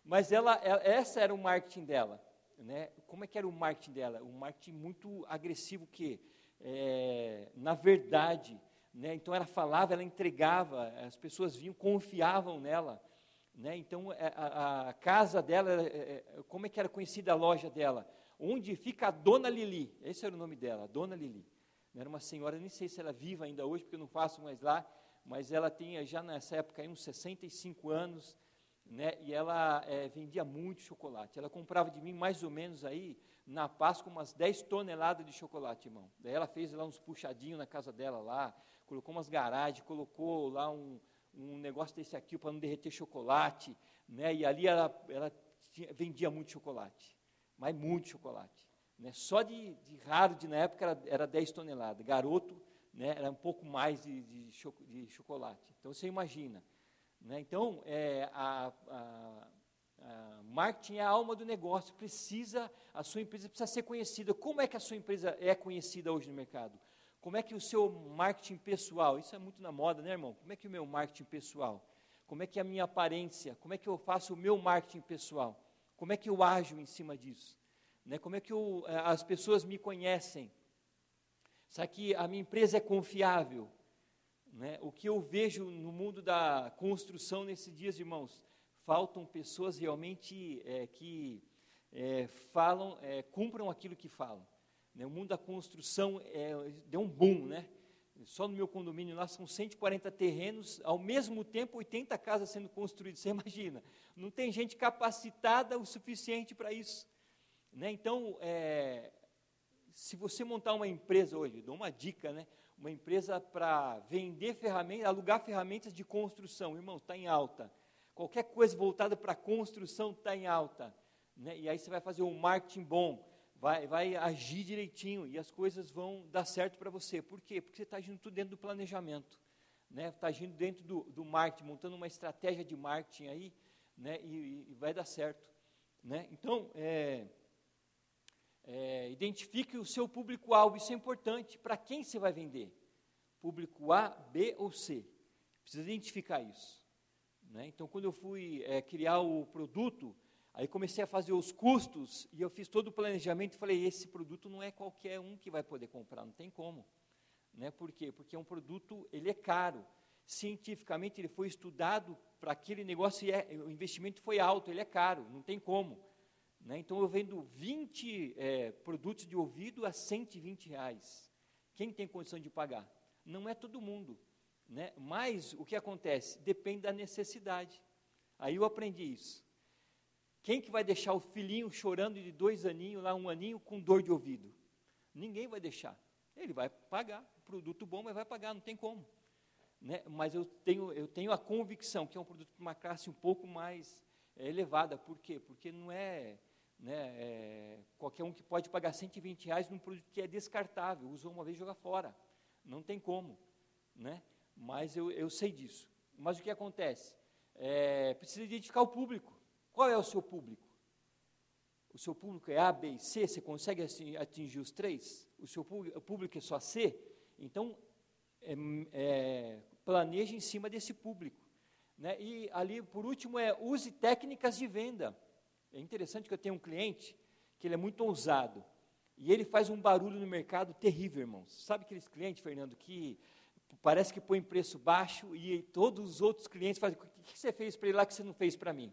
Mas ela, ela, essa era o marketing dela. Né? Como é que era o marketing dela? Um marketing muito agressivo que, é, na verdade, né? então ela falava, ela entregava, as pessoas vinham, confiavam nela. Né? Então é, a, a, casa dela, é, é, como é que era conhecida a loja dela? Onde fica a Dona Lili. Esse era o nome dela, Dona Lili. Era uma senhora, nem sei se ela é viva ainda hoje, porque eu não faço mais lá, mas ela tinha já nessa época uns 65 anos, né, e ela é, vendia muito chocolate. Ela comprava de mim mais ou menos aí, na Páscoa, umas 10 toneladas de chocolate, irmão. Daí ela fez lá uns puxadinhos na casa dela lá, colocou umas garagens, colocou lá um, um negócio desse aqui para não derreter chocolate, né, e ali ela, ela tinha, vendia muito chocolate mas muito chocolate. Né? Só de, de raro, de, na época, era, era 10 toneladas. Garoto, né, era um pouco mais de, de, cho, de chocolate. Então, você imagina. Né? Então, é, a, a, a marketing é a alma do negócio. Precisa, a sua empresa precisa ser conhecida. Como é que a sua empresa é conhecida hoje no mercado? Como é que o seu marketing pessoal, isso é muito na moda, né, irmão? Como é que o meu marketing pessoal? Como é que é a minha aparência? Como é que eu faço o meu marketing pessoal? Como é que eu ajo em cima disso? Né? Como é que eu, eh, as pessoas me conhecem? Será que a minha empresa é confiável? Né? O que eu vejo no mundo da construção nesses dias, irmãos, faltam pessoas realmente é, que é, falam, é, cumpram aquilo que falam. Né? O mundo da construção deu um boom, né? Só no meu condomínio lá são 140 terrenos, ao mesmo tempo 80 casas sendo construídas. Você imagina? Não tem gente capacitada o suficiente para isso. Né? Então, é, se você montar uma empresa hoje, dou uma dica, né? Uma empresa para vender ferramentas, alugar ferramentas de construção, irmão, está em alta. Qualquer coisa voltada para construção está em alta. Né? E aí você vai fazer um marketing bom, vai, vai agir direitinho e as coisas vão dar certo para você. Por quê? Porque você está agindo tudo dentro do planejamento. Está né? Tá agindo dentro do, do marketing, montando uma estratégia de marketing aí, né? e, e vai dar certo. Né? Então, é, é, identifique o seu público-alvo, isso é importante. Para quem você vai vender? Público A, B ou C? Precisa identificar isso. Né? Então, quando eu fui é, criar o produto, aí comecei a fazer os custos e eu fiz todo o planejamento e falei: esse produto não é qualquer um que vai poder comprar, não tem como. Né? Por quê? Porque é um produto, ele é caro. Cientificamente, ele foi estudado para aquele negócio e é, o investimento foi alto, ele é caro, não tem como. Né? Então eu vendo 20 é, produtos de ouvido a 120 reais. Quem tem condição de pagar? Não é todo mundo. Né? Mas o que acontece? Depende da necessidade. Aí eu aprendi isso. Quem que vai deixar o filhinho chorando de dois aninhos, lá um aninho, com dor de ouvido? Ninguém vai deixar. Ele vai pagar, produto bom, mas vai pagar, não tem como. Né? Mas eu tenho, eu tenho a convicção que é um produto de uma classe um pouco mais é, elevada. Por quê? Porque não é né, é, qualquer um que pode pagar 120 reais num produto que é descartável, usou uma vez joga fora. Não tem como. Né? Mas eu, eu sei disso. Mas o que acontece? É, precisa identificar o público. Qual é o seu público? O seu público é A, B e C? Você consegue atingir os três? O seu público, é só C? Então, é, é, planeje em cima desse público. Né? E ali, por último, é use técnicas de venda. É interessante que eu tenho um cliente que ele é muito ousado. E ele faz um barulho no mercado terrível, irmãos. Sabe aqueles clientes, Fernando, que parece que põe preço baixo e todos os outros clientes fazem, o que você fez para ele lá que você não fez para mim?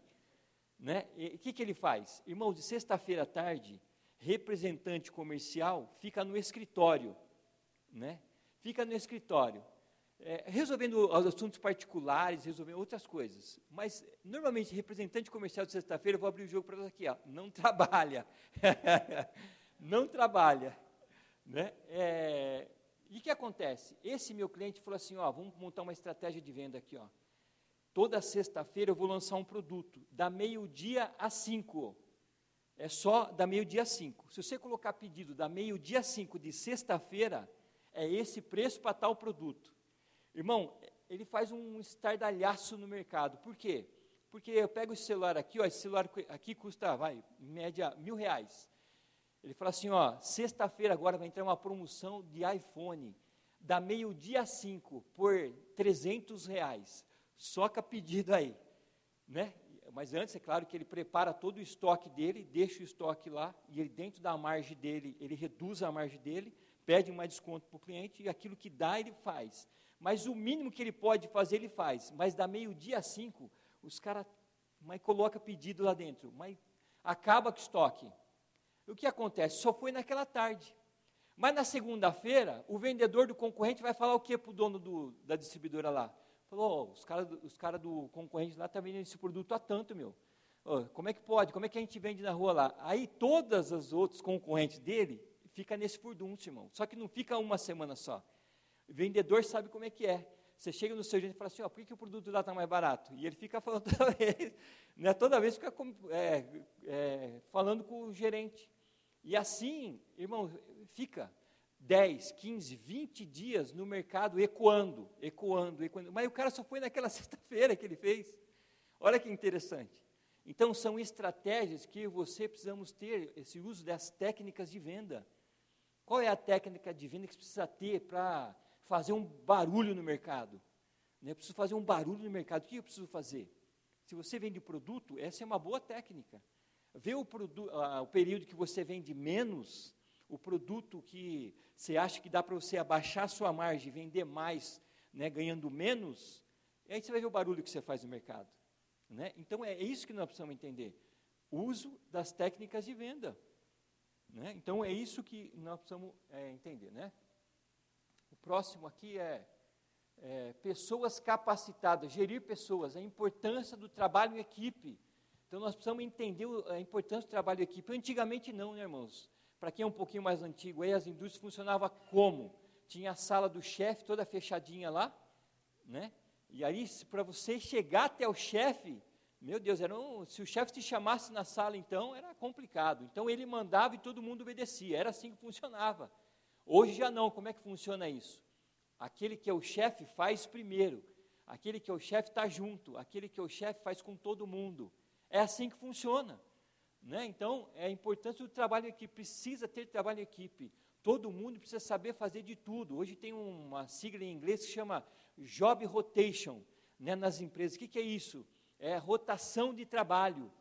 Né? o que, que ele faz? Irmãos, de sexta-feira à tarde, representante comercial fica no escritório, né? Fica no escritório é, resolvendo os assuntos particulares, resolvendo outras coisas. Mas, normalmente, representante comercial de sexta-feira, vou abrir o jogo para você aqui, ó, não trabalha. não trabalha. Né? É, e o que acontece? Esse meu cliente falou assim, ó, vamos montar uma estratégia de venda aqui, ó. Toda sexta-feira eu vou lançar um produto, da meio-dia a cinco. É só da meio-dia a cinco. Se você colocar pedido da meio-dia a cinco de sexta-feira, é esse preço para tal produto. Irmão, ele faz um estardalhaço no mercado. Por quê? Porque eu pego esse celular aqui, ó, esse celular aqui custa, vai, em média, mil reais. Ele fala assim, ó, sexta-feira agora vai entrar uma promoção de iPhone, da meio-dia a cinco, por 300 reais. Soca pedido aí, né? Mas antes, é claro que ele prepara todo o estoque dele, deixa o estoque lá, e ele, dentro da margem dele, ele reduz a margem dele, pede mais desconto para o cliente, e aquilo que dá, ele faz. Mas o mínimo que ele pode fazer, ele faz. Mas da meio-dia a cinco, os caras mas coloca pedido lá dentro, mas acaba com o estoque. O que acontece? Só foi naquela tarde. Mas na segunda-feira, o vendedor do concorrente vai falar o que para o dono do, da distribuidora lá? Falou, oh, os caras os cara do concorrente lá estão tá vendendo esse produto a tanto, meu. Oh, como é que pode? Como é que a gente vende na rua lá? Aí todas as outras concorrentes dele fica nesse furdunço, irmão. Só que não fica uma semana só. O vendedor sabe como é que é. Você chega no seu gerente e fala assim, ó, por que, que o produto lá está mais barato? E ele fica falando toda vez, né, toda vez fica é, é, falando com o gerente. E assim, irmão, fica 10, 15, 20 dias no mercado ecoando, ecoando, ecoando. Mas o cara só foi naquela sexta-feira que ele fez. Olha que interessante. Então, são estratégias que você precisamos ter, esse uso das técnicas de venda. Qual é a técnica de venda que você precisa ter para fazer um barulho no mercado. Né? Eu preciso fazer um barulho no mercado. O que eu preciso fazer? Se você vende produto, essa é uma boa técnica. Vê o, o período que você vende menos, o produto que você acha que dá para você abaixar a sua margem, vender mais, né, ganhando menos, aí você vai ver o barulho que você faz no mercado. Né? Então é isso que nós precisamos entender. uso das técnicas de venda. Né? Então é isso que nós precisamos é, entender. Né? O próximo aqui é, é, pessoas capacitadas, gerir pessoas, a importância do trabalho em equipe. Então nós precisamos entender a importância do trabalho em equipe. Antigamente não, né, irmãos? Para quem é um pouquinho mais antigo, aí as indústrias funcionavam como? Tinha a sala do chefe toda fechadinha lá, né? E aí, para você chegar até o chefe, meu Deus, era um, se o chefe te chamasse na sala, então, era complicado. Então, ele mandava e todo mundo obedecia. Era assim que funcionava. Hoje já não. Como é que funciona isso? Aquele que é o chefe faz primeiro. Aquele que é o chefe está junto. Aquele que é o chefe faz com todo mundo. É assim que funciona. Né? Então, é importante o trabalho em equipe, precisa ter trabalho em equipe. Todo mundo precisa saber fazer de tudo. Hoje tem uma sigla em inglês que chama Job Rotation né, nas empresas. O que, que é isso? É rotação de trabalho.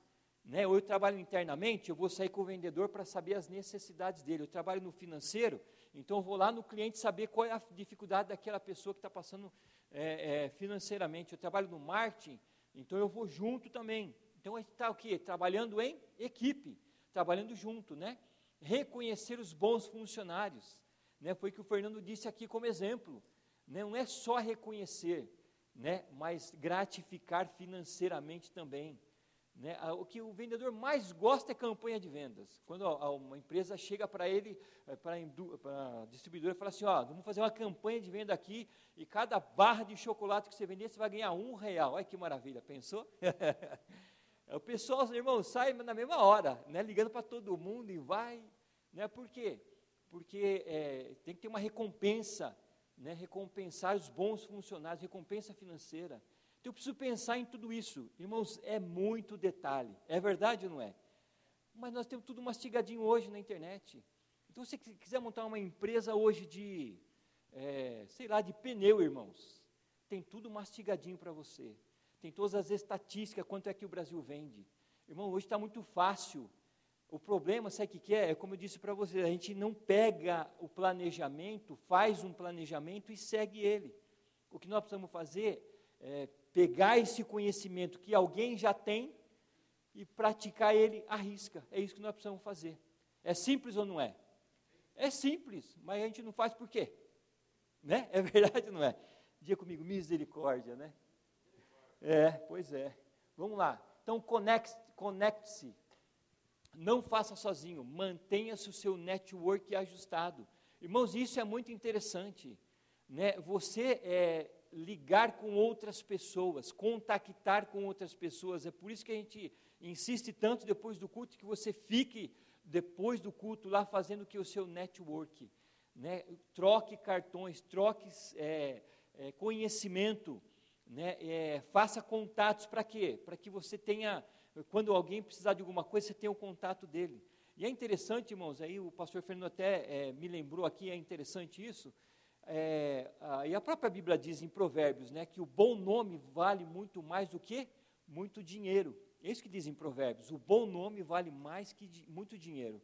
Né? Ou eu trabalho internamente, eu vou sair com o vendedor para saber as necessidades dele. Eu trabalho no financeiro, então eu vou lá no cliente saber qual é a dificuldade daquela pessoa que está passando é, é, financeiramente. Eu trabalho no marketing, então eu vou junto também. Então a gente está o quê? Trabalhando em equipe, trabalhando junto, né? Reconhecer os bons funcionários, né? Foi o que o Fernando disse aqui como exemplo. Né? Não é só reconhecer, né? Mas gratificar financeiramente também. Né? O que o vendedor mais gosta é campanha de vendas. Quando uma empresa chega para ele, eh, para a distribuidora, e fala assim: ó, vamos fazer uma campanha de venda aqui e cada barra de chocolate que você vender, você vai ganhar um real. Olha que maravilha, pensou? O pessoal, irmãos, sai na mesma hora, né, ligando para todo mundo e vai. Né, por quê? Porque é, tem que ter uma recompensa, né, recompensar os bons funcionários, recompensa financeira. Então eu preciso pensar em tudo isso. Irmãos, é muito detalhe. É verdade ou não é? Mas nós temos tudo mastigadinho hoje na internet. Então, se você quiser montar uma empresa hoje de, é, sei lá, de pneu, irmãos, tem tudo mastigadinho para você tem todas as estatísticas, quanto é que o Brasil vende. Irmão, hoje está muito fácil. O problema, sabe o que, é? É como eu disse para vocês, a gente não pega o planejamento, faz um planejamento e segue ele. O que nós precisamos fazer é pegar esse conhecimento que alguém já tem e praticar ele à risca. É isso que nós precisamos fazer. É simples ou não é? É simples, mas a gente não faz por quê? Né? É verdade ou não é? Diga comigo, misericórdia, né? É, pois é. Vamos lá. Então, conecte-se. Conecte não faça sozinho. Mantenha-se o seu network ajustado. Irmãos, isso é muito interessante. Né? Você é, ligar com outras pessoas, contactar com outras pessoas. É por isso que a gente insiste tanto depois do culto que você fique depois do culto lá fazendo que o seu network. Né? Troque cartões, troque é, é, conhecimento né, é, faça contatos para quê? Para que você tenha, quando alguém precisar de alguma coisa, você tenha o contato dele. E é interessante, irmãos, aí o pastor Fernando até é, me lembrou aqui, é interessante isso, é, a, e a própria Bíblia diz em Provérbios, né, que o bom nome vale muito mais do que muito dinheiro. É isso que diz em Provérbios, o bom nome vale mais que di, muito dinheiro.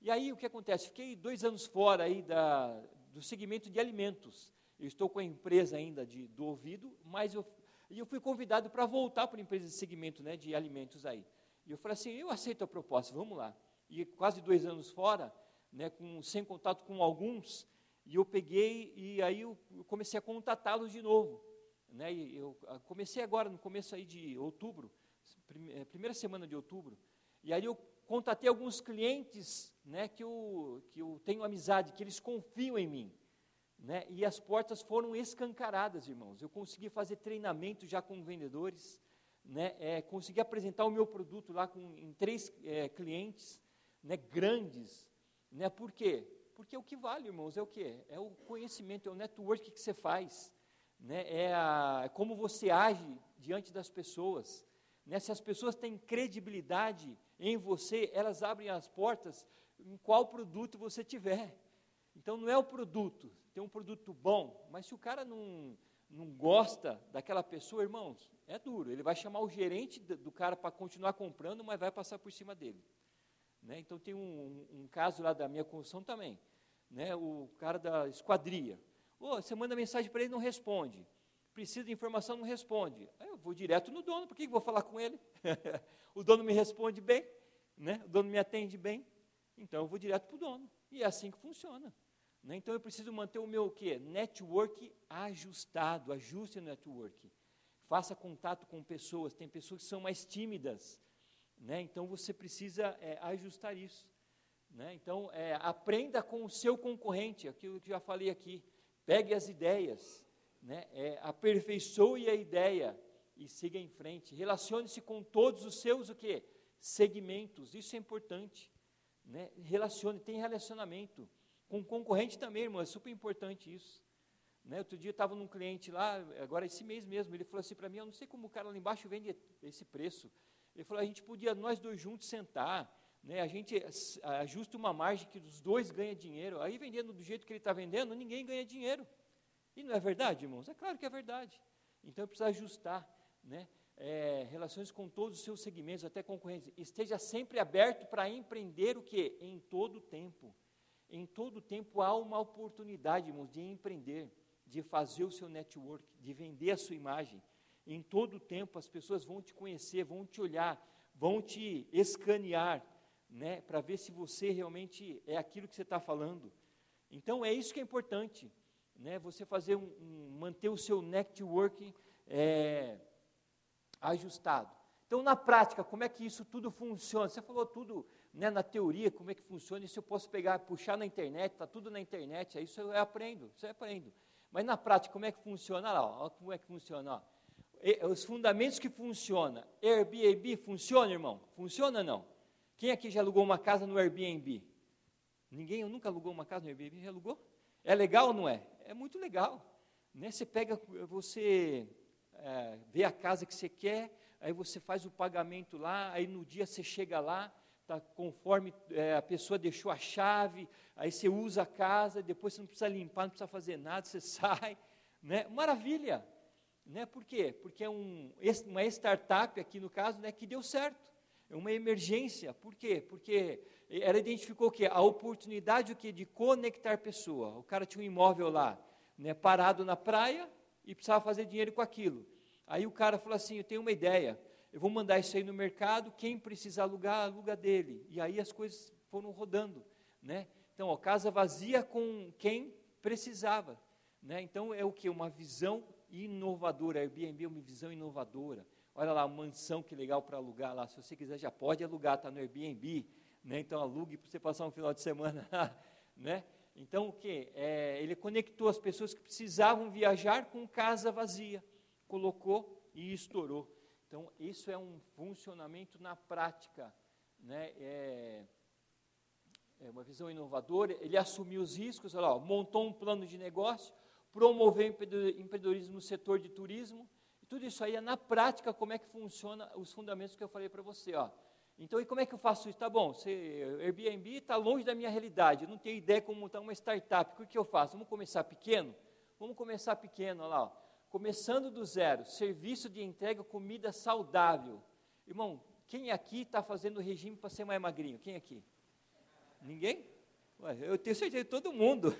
E aí o que acontece? Fiquei dois anos fora aí da, do segmento de alimentos. Eu estou com a empresa ainda de, do ouvido, mas eu, e eu fui convidado para voltar para a empresa de segmento né, de alimentos aí. E eu falei assim, eu aceito a proposta, vamos lá. E quase dois anos fora, né, com, sem contato com alguns, e eu peguei e aí eu comecei a contatá-los de novo. Né, e eu comecei agora, no começo aí de outubro, é, primeira semana de outubro, e aí eu contatei alguns clientes né, que, eu, que eu tenho amizade, que eles confiam em mim. Né? E as portas foram escancaradas, irmãos. Eu consegui fazer treinamento já com vendedores, né? É, consegui apresentar o meu produto lá com, em três é, clientes né, grandes. Né? Por quê? Porque o que vale, irmãos, é o quê? É o conhecimento, é o network que você faz. Né? É, a, é como você age diante das pessoas. Né? Se as pessoas têm credibilidade em você, elas abrem as portas em qual produto você tiver. Então não é o produto, tem um produto bom, mas se o cara não, não gosta daquela pessoa, irmãos, é duro. Ele vai chamar o gerente do cara para continuar comprando, mas vai passar por cima dele. Né? Então tem um, um, caso lá da minha construção também. Né? O cara da esquadria. Oh, você manda mensagem para ele não responde. Precisa de informação, não responde. Aí eu vou direto no dono, por que eu vou falar com ele? o dono me responde bem. né? o dono me atende bem, então eu vou direto para o dono. E é assim que funciona. Né? Então eu preciso manter o meu o quê? network ajustado, ajuste o network. Faça contato com pessoas, tem pessoas que são mais tímidas, né? então você precisa é, ajustar isso. Né? Então é, aprenda com o seu concorrente, aquilo que já falei aqui. Pegue as ideias, né? é, aperfeiçoe a ideia e siga em frente. Relacione-se com todos os seus o quê? segmentos, isso é importante. Né? Relacione, tem relacionamento. Com concorrente também, irmão, é super importante isso. Né? Outro dia eu estava num cliente lá, agora esse mês mesmo, ele falou assim para mim, eu não sei como o cara lá embaixo vende esse preço. Ele falou, a gente podia nós dois juntos sentar, né? a gente ajusta uma margem que os dois ganham dinheiro. Aí vendendo do jeito que ele está vendendo, ninguém ganha dinheiro. E não é verdade, irmãos? É claro que é verdade. Então precisa ajustar, né? É, relações com todos os seus segmentos, até concorrentes. Esteja sempre aberto para empreender o que? Em todo o tempo. Em todo tempo há uma oportunidade, irmãos, de empreender, de fazer o seu network, de vender a sua imagem. Em todo tempo as pessoas vão te conhecer, vão te olhar, vão te escanear, né, para ver se você realmente é aquilo que você está falando. Então é isso que é importante, né, você fazer um, um manter o seu network é, ajustado. Então, na prática, como é que isso tudo funciona? Você falou tudo né, na teoria, como é que funciona, isso eu posso pegar, puxar na internet, está tudo na internet, isso eu aprendo, isso eu aprendo. Mas na prática, como é que funciona? Olha lá, olha como é que funciona. Os fundamentos que funcionam. Airbnb funciona, irmão? Funciona ou não? Quem aqui já alugou uma casa no Airbnb? Ninguém nunca alugou uma casa no Airbnb? Já alugou? É legal ou não é? É muito legal. Né? Você pega, você é, vê a casa que você quer, aí você faz o pagamento lá, aí no dia você chega lá, tá conforme é, a pessoa deixou a chave, aí você usa a casa, depois você não precisa limpar, não precisa fazer nada, você sai, né? Maravilha, né? Por quê? Porque é um, uma startup aqui no caso, né, que deu certo, é uma emergência, por quê? Porque ela identificou o quê? A oportunidade o quê? de conectar pessoa, o cara tinha um imóvel lá, né, parado na praia, e precisava fazer dinheiro com aquilo, Aí o cara falou assim: Eu tenho uma ideia, eu vou mandar isso aí no mercado, quem precisar alugar, aluga dele. E aí as coisas foram rodando. Né? Então, ó, casa vazia com quem precisava. Né? Então, é o que? Uma visão inovadora. Airbnb é uma visão inovadora. Olha lá, mansão que legal para alugar lá. Se você quiser, já pode alugar, está no Airbnb. Né? Então, alugue para você passar um final de semana. né? Então, o que? É, ele conectou as pessoas que precisavam viajar com casa vazia colocou e estourou. Então, isso é um funcionamento na prática, né? É, é uma visão inovadora. Ele assumiu os riscos, lá, montou um plano de negócio, promoveu empreendedorismo no setor de turismo. E tudo isso aí é na prática como é que funciona os fundamentos que eu falei para você, ó. Então, e como é que eu faço isso? Tá bom, você, Airbnb está longe da minha realidade, eu não tenho ideia como montar uma startup. O que eu faço? Vamos começar pequeno? Vamos começar pequeno, olha lá. Ó começando do zero, serviço de entrega, comida saudável. Irmão, quem aqui está fazendo regime para ser mais magrinho? Quem aqui? Ninguém? Ué, eu tenho certeza, todo mundo.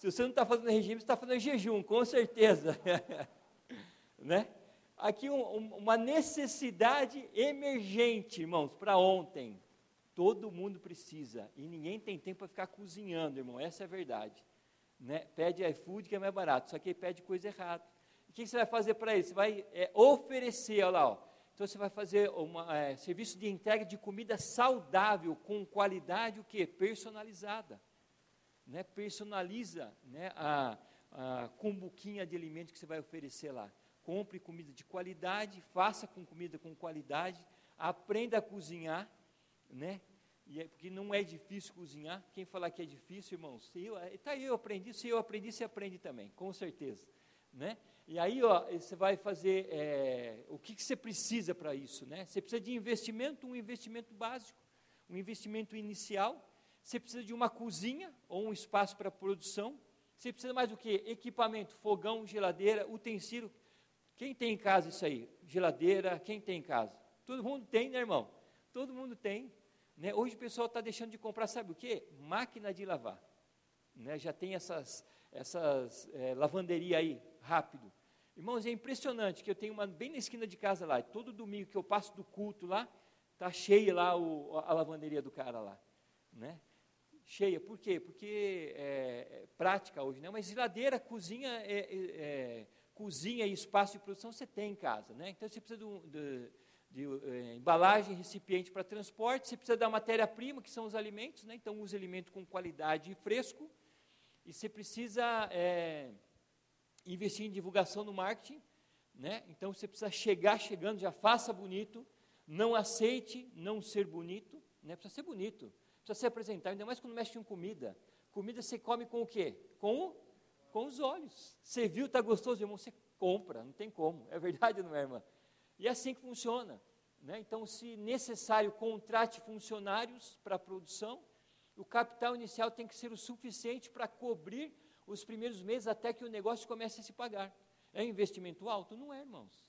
Se você não está fazendo regime, você está fazendo jejum, com certeza. né? Aqui um, uma necessidade emergente, irmãos, para ontem. Todo mundo precisa. E ninguém tem tempo para ficar cozinhando, irmão. Essa é a verdade. Né? Pede iFood que é mais barato, só que pede coisa errada que você vai fazer para ele? Você vai é, oferecer, olha lá, ó. então você vai fazer um é, serviço de entrega de comida saudável, com qualidade o quê? Personalizada. Né? Personaliza né, a, a cumbuquinha de alimento que você vai oferecer lá. Compre comida de qualidade, faça com comida com qualidade, aprenda a cozinhar, né? E é, porque não é difícil cozinhar. Quem falar que é difícil, irmãos, se eu, tá aí eu aprendi, se eu aprendi, você aprende também, com certeza, né? E aí, ó, você vai fazer é, o que, que você precisa para isso, né? Você precisa de investimento, um investimento básico, um investimento inicial. Você precisa de uma cozinha ou um espaço para produção. Você precisa mais do que? Equipamento, fogão, geladeira, utensílio. Quem tem em casa isso aí? Geladeira, quem tem em casa? Todo mundo tem, né, irmão? Todo mundo tem. Né? Hoje o pessoal está deixando de comprar, sabe o quê? Máquina de lavar. Né? Já tem essas, essas é, lavanderia aí, rápido. Irmãos, é impressionante que eu tenho uma bem na esquina de casa lá, todo domingo que eu passo do culto lá, Tá cheia lá o, a lavanderia do cara lá, né? Cheia, por quê? Porque é, é prática hoje, né? Mas geladeira, cozinha, é, é, é, cozinha e espaço de produção você tem em casa, né? Então você precisa de, de, de é, embalagem, recipiente para transporte, você precisa da matéria-prima, que são os alimentos, né? Então use alimento com qualidade e fresco, e você precisa investir em divulgação no marketing, né? Então você precisa chegar chegando, já faça bonito, não aceite não ser bonito, né? Precisa ser bonito, precisa se apresentar, ainda mais quando mexe com comida. Comida você come com o quê? Com, o, com os olhos. Você viu, está gostoso, irmão, você compra, não tem como. É verdade, não é, irmã? E é assim que funciona. Né? Então, se necessário, contrate funcionários para a produção, o capital inicial tem que ser o suficiente para cobrir os primeiros meses até que o negócio comece a se pagar. É um investimento alto? Não é, irmãos.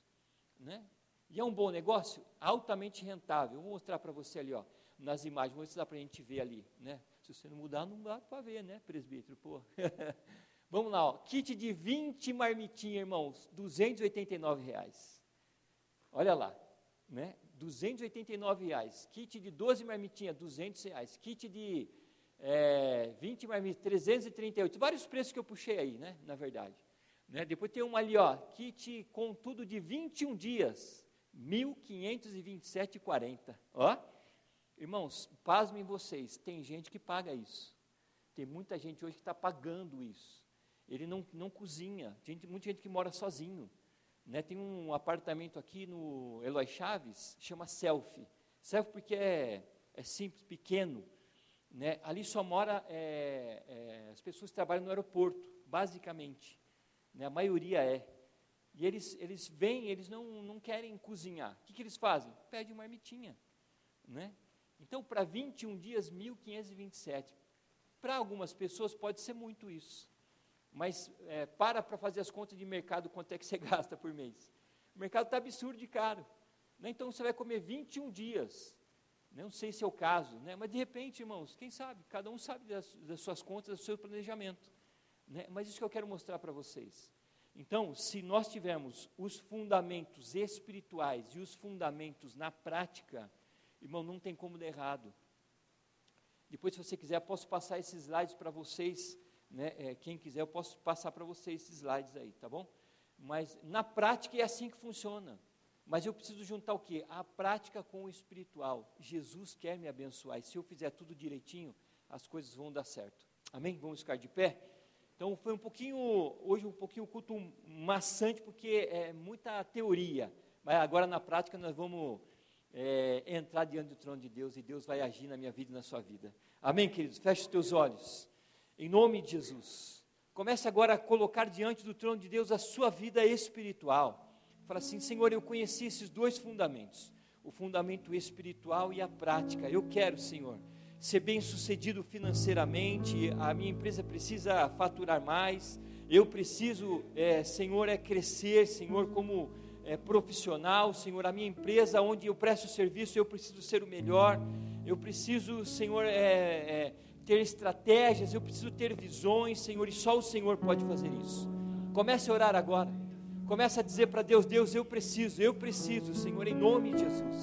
Né? E é um bom negócio? Altamente rentável. vou mostrar para você ali, ó, nas imagens, vou dá para a gente ver ali. Né? Se você não mudar, não dá para ver, né, presbítero? Pô. Vamos lá, ó. kit de 20 marmitinhas, irmãos, 289 reais. Olha lá, né? 289 reais. Kit de 12 marmitinhas, 200 reais. Kit de é, 20 marmitas, 338. Vários preços que eu puxei aí, né? Na verdade. Né? Depois tem uma ali, ó, kit com tudo de 21 dias, 1.527,40. Ó, irmãos, pasmem vocês, tem gente que paga isso. Tem muita gente hoje que está pagando isso. Ele não, não cozinha. Gente, muita gente que mora sozinho. Né, tem um apartamento aqui no Eloy Chaves, chama Selfie. Selfie porque é, é simples, pequeno. Né, ali só mora é, é, as pessoas que trabalham no aeroporto, basicamente. Né, a maioria é. E eles, eles vêm, eles não, não querem cozinhar. O que, que eles fazem? Pede uma marmitinha. Né? Então, para 21 dias, 1.527. Para algumas pessoas pode ser muito isso mas é, para para fazer as contas de mercado, quanto é que você gasta por mês. O mercado está absurdo de caro. Né? Então você vai comer 21 dias. Né? Não sei se é o caso, né? mas de repente, irmãos, quem sabe? Cada um sabe das, das suas contas, do seu planejamento. Né? Mas isso que eu quero mostrar para vocês. Então, se nós tivermos os fundamentos espirituais e os fundamentos na prática, irmão, não tem como dar errado. Depois, se você quiser, posso passar esses slides para vocês né, é, quem quiser, eu posso passar para vocês esses slides aí, tá bom? Mas na prática é assim que funciona. Mas eu preciso juntar o quê? A prática com o espiritual. Jesus quer me abençoar. E se eu fizer tudo direitinho, as coisas vão dar certo. Amém? Vamos ficar de pé? Então foi um pouquinho, hoje um pouquinho culto maçante, porque é muita teoria. Mas agora na prática nós vamos é, entrar diante do trono de Deus e Deus vai agir na minha vida e na sua vida. Amém, queridos? Feche os teus olhos. Em nome de Jesus. Comece agora a colocar diante do trono de Deus a sua vida espiritual. Fala assim: Senhor, eu conheci esses dois fundamentos, o fundamento espiritual e a prática. Eu quero, Senhor, ser bem sucedido financeiramente, a minha empresa precisa faturar mais, eu preciso, é, Senhor, é crescer, Senhor, como é, profissional, Senhor, a minha empresa onde eu presto serviço, eu preciso ser o melhor, eu preciso, Senhor, é, ter estratégias, eu preciso ter visões, Senhor, e só o Senhor pode fazer isso. Comece a orar agora. Comece a dizer para Deus: Deus, eu preciso, eu preciso, Senhor, em nome de Jesus.